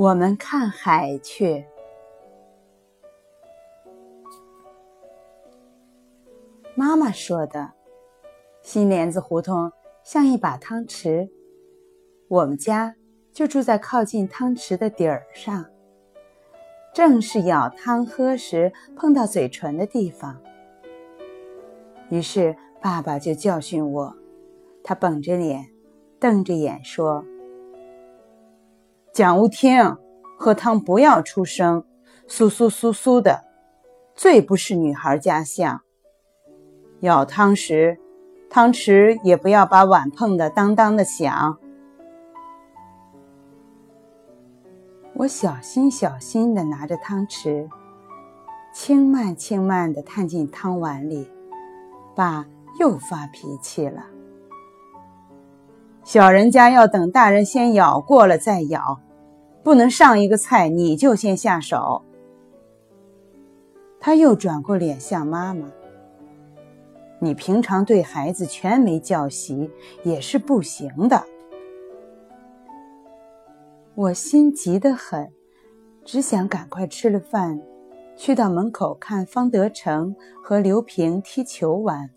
我们看海去。妈妈说的，新莲子胡同像一把汤匙，我们家就住在靠近汤匙的底儿上，正是舀汤喝时碰到嘴唇的地方。于是爸爸就教训我，他绷着脸，瞪着眼说。讲勿听，喝汤不要出声，苏苏苏苏的，最不是女孩家相。舀汤时，汤匙也不要把碗碰得当当的响。我小心小心的拿着汤匙，轻慢轻慢的探进汤碗里，爸又发脾气了。小人家要等大人先舀过了再舀，不能上一个菜你就先下手。他又转过脸向妈妈：“你平常对孩子全没教习，也是不行的。”我心急得很，只想赶快吃了饭，去到门口看方德成和刘平踢球玩，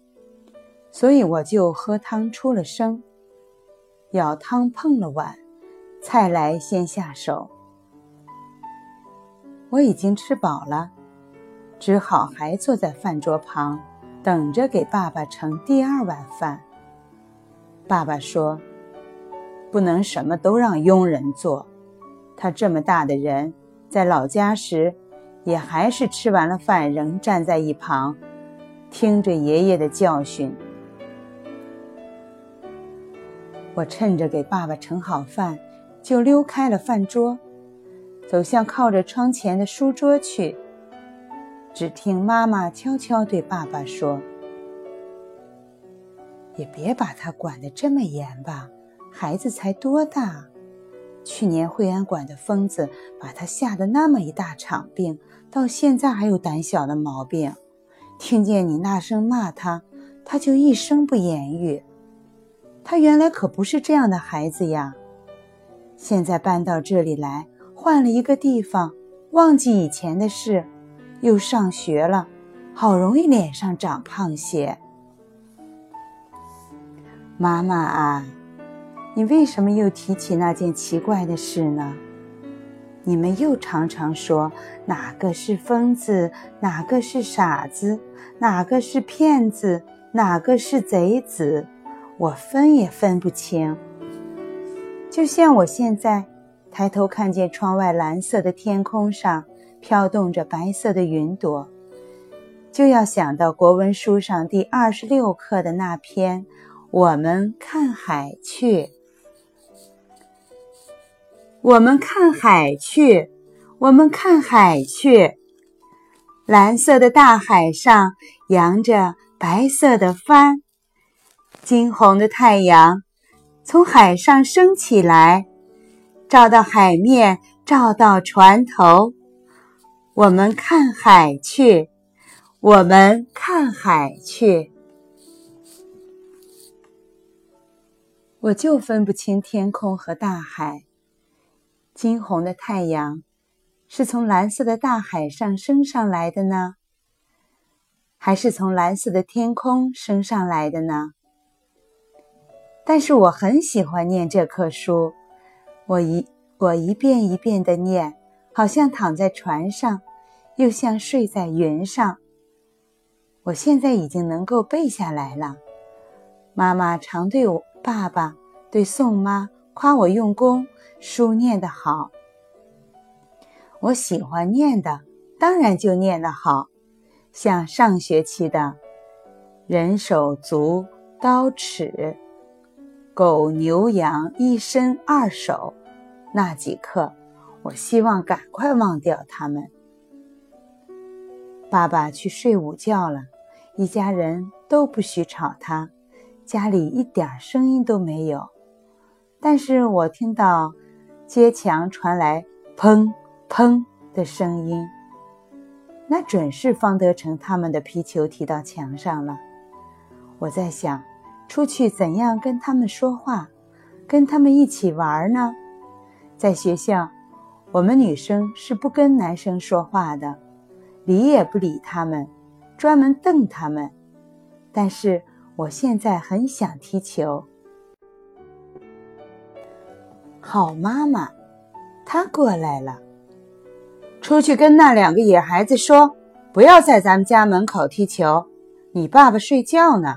所以我就喝汤出了声。舀汤碰了碗，菜来先下手。我已经吃饱了，只好还坐在饭桌旁，等着给爸爸盛第二碗饭。爸爸说：“不能什么都让佣人做，他这么大的人，在老家时，也还是吃完了饭仍站在一旁，听着爷爷的教训。”我趁着给爸爸盛好饭，就溜开了饭桌，走向靠着窗前的书桌去。只听妈妈悄悄对爸爸说：“也别把他管得这么严吧，孩子才多大？去年惠安馆的疯子把他吓得那么一大场病，到现在还有胆小的毛病。听见你那声骂他，他就一声不言语。”他原来可不是这样的孩子呀，现在搬到这里来，换了一个地方，忘记以前的事，又上学了，好容易脸上长胖些。妈妈啊，你为什么又提起那件奇怪的事呢？你们又常常说哪个是疯子，哪个是傻子，哪个是骗子，哪个是贼子。我分也分不清，就像我现在抬头看见窗外蓝色的天空上飘动着白色的云朵，就要想到国文书上第二十六课的那篇《我们看海去》。我们看海去，我们看海去，蓝色的大海上扬着白色的帆。金红的太阳从海上升起来，照到海面，照到船头。我们看海去，我们看海去。我就分不清天空和大海。金红的太阳是从蓝色的大海上升上来的呢，还是从蓝色的天空升上来的呢？但是我很喜欢念这课书，我一我一遍一遍的念，好像躺在船上，又像睡在云上。我现在已经能够背下来了。妈妈常对我爸爸、对宋妈夸我用功，书念得好。我喜欢念的，当然就念得好，像上学期的“人手足刀尺”。狗牛羊一身二手，那几刻，我希望赶快忘掉他们。爸爸去睡午觉了，一家人都不许吵他，家里一点声音都没有。但是我听到街墙传来砰砰的声音，那准是方德成他们的皮球踢到墙上了。我在想。出去怎样跟他们说话，跟他们一起玩呢？在学校，我们女生是不跟男生说话的，理也不理他们，专门瞪他们。但是我现在很想踢球。好妈妈，她过来了，出去跟那两个野孩子说，不要在咱们家门口踢球，你爸爸睡觉呢。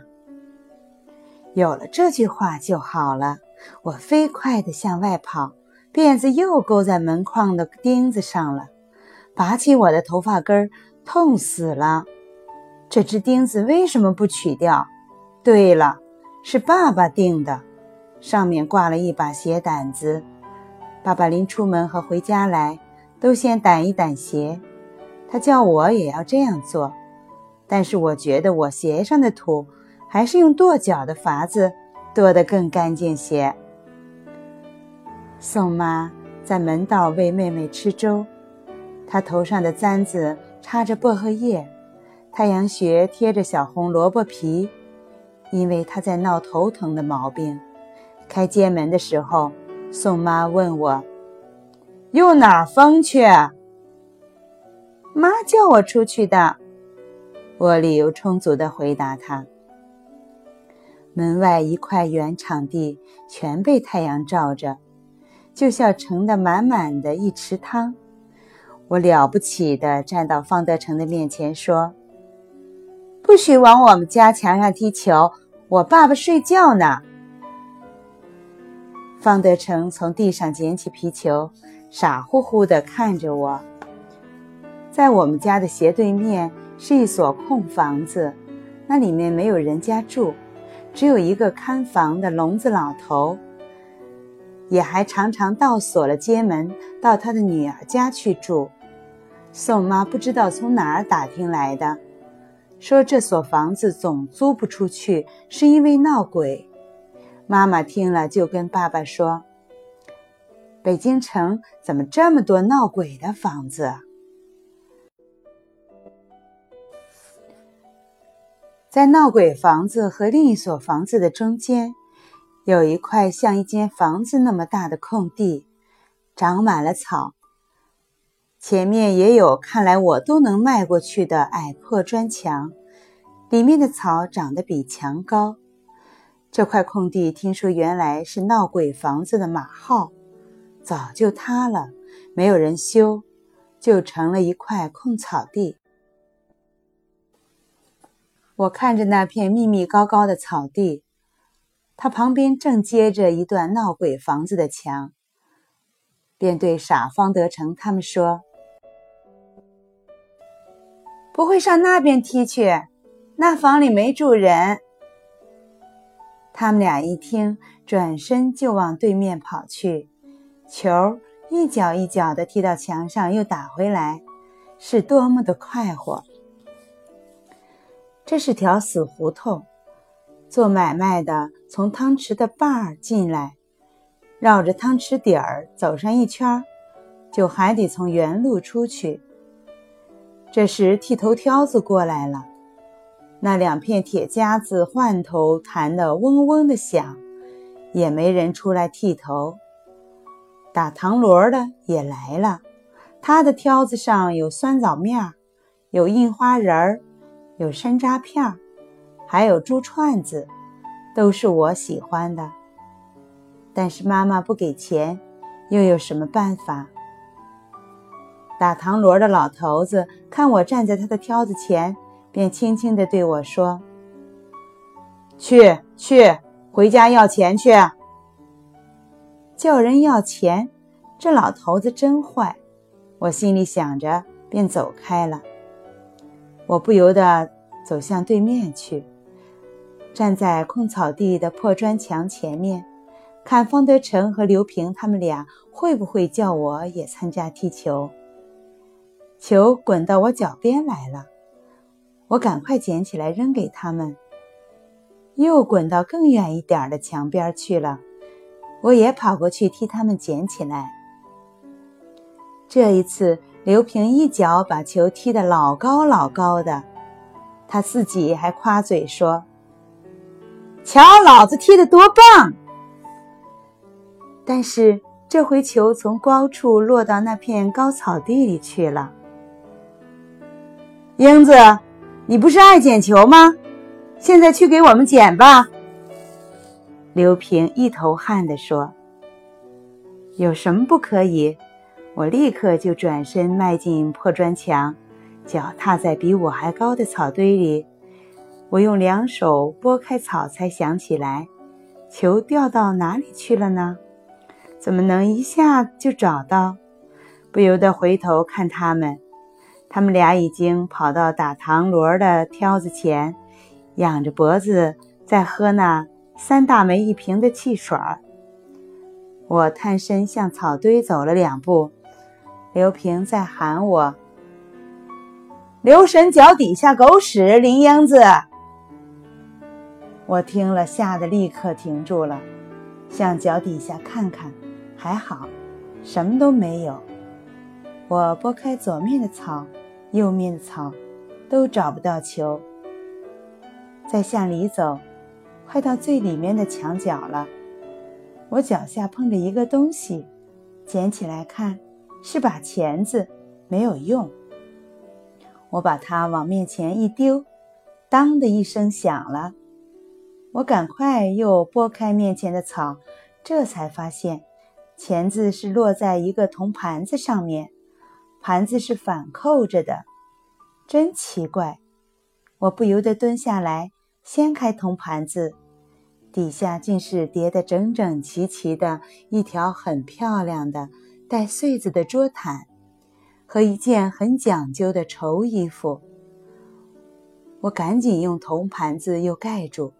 有了这句话就好了。我飞快地向外跑，辫子又勾在门框的钉子上了，拔起我的头发根儿，痛死了。这只钉子为什么不取掉？对了，是爸爸钉的，上面挂了一把鞋掸子。爸爸临出门和回家来，都先掸一掸鞋。他叫我也要这样做，但是我觉得我鞋上的土。还是用跺脚的法子跺得更干净些。宋妈在门道喂妹妹吃粥，她头上的簪子插着薄荷叶，太阳穴贴着小红萝卜皮，因为她在闹头疼的毛病。开街门的时候，宋妈问我：“用哪儿风去？”妈叫我出去的，我理由充足地回答她。门外一块圆场地全被太阳照着，就像盛得满满的一池汤。我了不起的站到方德成的面前说：“不许往我们家墙上踢球，我爸爸睡觉呢。”方德成从地上捡起皮球，傻乎乎地看着我。在我们家的斜对面是一所空房子，那里面没有人家住。只有一个看房的聋子老头，也还常常倒锁了街门，到他的女儿家去住。宋妈不知道从哪儿打听来的，说这所房子总租不出去，是因为闹鬼。妈妈听了就跟爸爸说：“北京城怎么这么多闹鬼的房子？”在闹鬼房子和另一所房子的中间，有一块像一间房子那么大的空地，长满了草。前面也有看来我都能迈过去的矮破砖墙，里面的草长得比墙高。这块空地听说原来是闹鬼房子的马号，早就塌了，没有人修，就成了一块空草地。我看着那片密密高高的草地，它旁边正接着一段闹鬼房子的墙，便对傻方德成他们说：“不会上那边踢去，那房里没住人。”他们俩一听，转身就往对面跑去，球一脚一脚的踢到墙上，又打回来，是多么的快活！这是条死胡同，做买卖的从汤池的坝儿进来，绕着汤池底儿走上一圈，就还得从原路出去。这时剃头挑子过来了，那两片铁夹子换头弹得嗡嗡的响，也没人出来剃头。打糖螺的也来了，他的挑子上有酸枣面，有印花人儿。有山楂片儿还有猪串子，都是我喜欢的。但是妈妈不给钱，又有什么办法？打糖螺的老头子看我站在他的挑子前，便轻轻地对我说：“去去，回家要钱去。”叫人要钱，这老头子真坏。我心里想着，便走开了。我不由得走向对面去，站在空草地的破砖墙前面，看方德成和刘平他们俩会不会叫我也参加踢球。球滚到我脚边来了，我赶快捡起来扔给他们，又滚到更远一点的墙边去了。我也跑过去替他们捡起来。这一次。刘平一脚把球踢得老高老高的，他自己还夸嘴说：“瞧老子踢得多棒！”但是这回球从高处落到那片高草地里去了。英子，你不是爱捡球吗？现在去给我们捡吧。刘平一头汗地说：“有什么不可以？”我立刻就转身迈进破砖墙，脚踏在比我还高的草堆里。我用两手拨开草，才想起来，球掉到哪里去了呢？怎么能一下就找到？不由得回头看他们，他们俩已经跑到打糖螺的挑子前，仰着脖子在喝那三大枚一瓶的汽水儿。我探身向草堆走了两步，刘平在喊我：“留神脚底下狗屎，林英子！”我听了，吓得立刻停住了，向脚底下看看。还好，什么都没有。我拨开左面的草，右面的草，都找不到球。再向里走，快到最里面的墙角了。我脚下碰着一个东西，捡起来看，是把钳子，没有用。我把它往面前一丢，当的一声响了。我赶快又拨开面前的草，这才发现。钳子是落在一个铜盘子上面，盘子是反扣着的，真奇怪。我不由得蹲下来掀开铜盘子，底下竟是叠得整整齐齐的一条很漂亮的带穗子的桌毯和一件很讲究的绸衣服。我赶紧用铜盘子又盖住，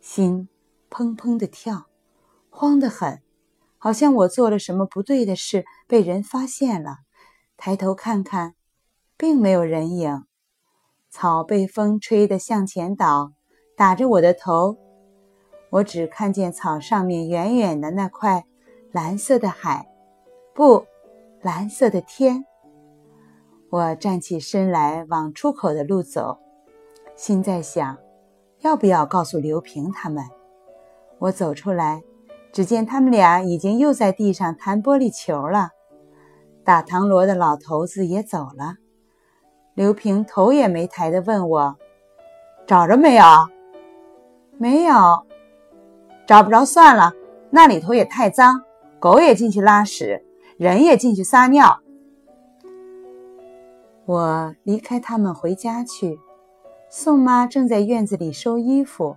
心砰砰地跳，慌得很。好像我做了什么不对的事，被人发现了。抬头看看，并没有人影。草被风吹得向前倒，打着我的头。我只看见草上面远远的那块蓝色的海，不，蓝色的天。我站起身来，往出口的路走，心在想，要不要告诉刘平他们？我走出来。只见他们俩已经又在地上弹玻璃球了，打唐罗的老头子也走了。刘平头也没抬的问我：“找着没有？”“没有，找不着算了。那里头也太脏，狗也进去拉屎，人也进去撒尿。”我离开他们回家去，宋妈正在院子里收衣服，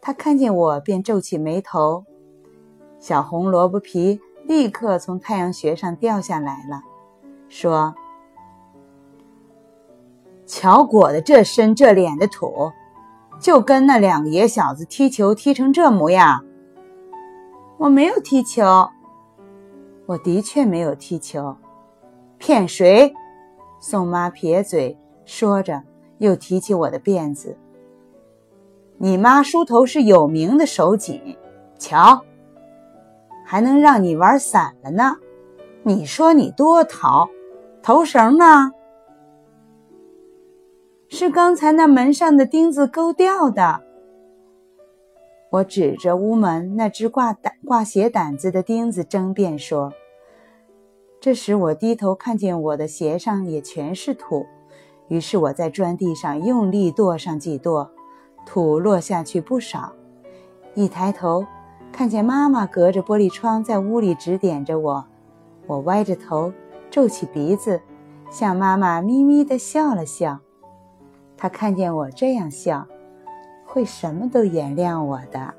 她看见我便皱起眉头。小红萝卜皮立刻从太阳穴上掉下来了，说：“乔裹的这身这脸的土，就跟那两个野小子踢球踢成这模样。”我没有踢球，我的确没有踢球，骗谁？宋妈撇嘴说着，又提起我的辫子：“你妈梳头是有名的手紧，瞧。”还能让你玩散了呢？你说你多淘，头绳呢？是刚才那门上的钉子勾掉的。我指着屋门那只挂挂鞋胆子的钉子争辩说。这时我低头看见我的鞋上也全是土，于是我在砖地上用力跺上几跺，土落下去不少。一抬头。看见妈妈隔着玻璃窗在屋里指点着我，我歪着头，皱起鼻子，向妈妈咪咪地笑了笑。她看见我这样笑，会什么都原谅我的。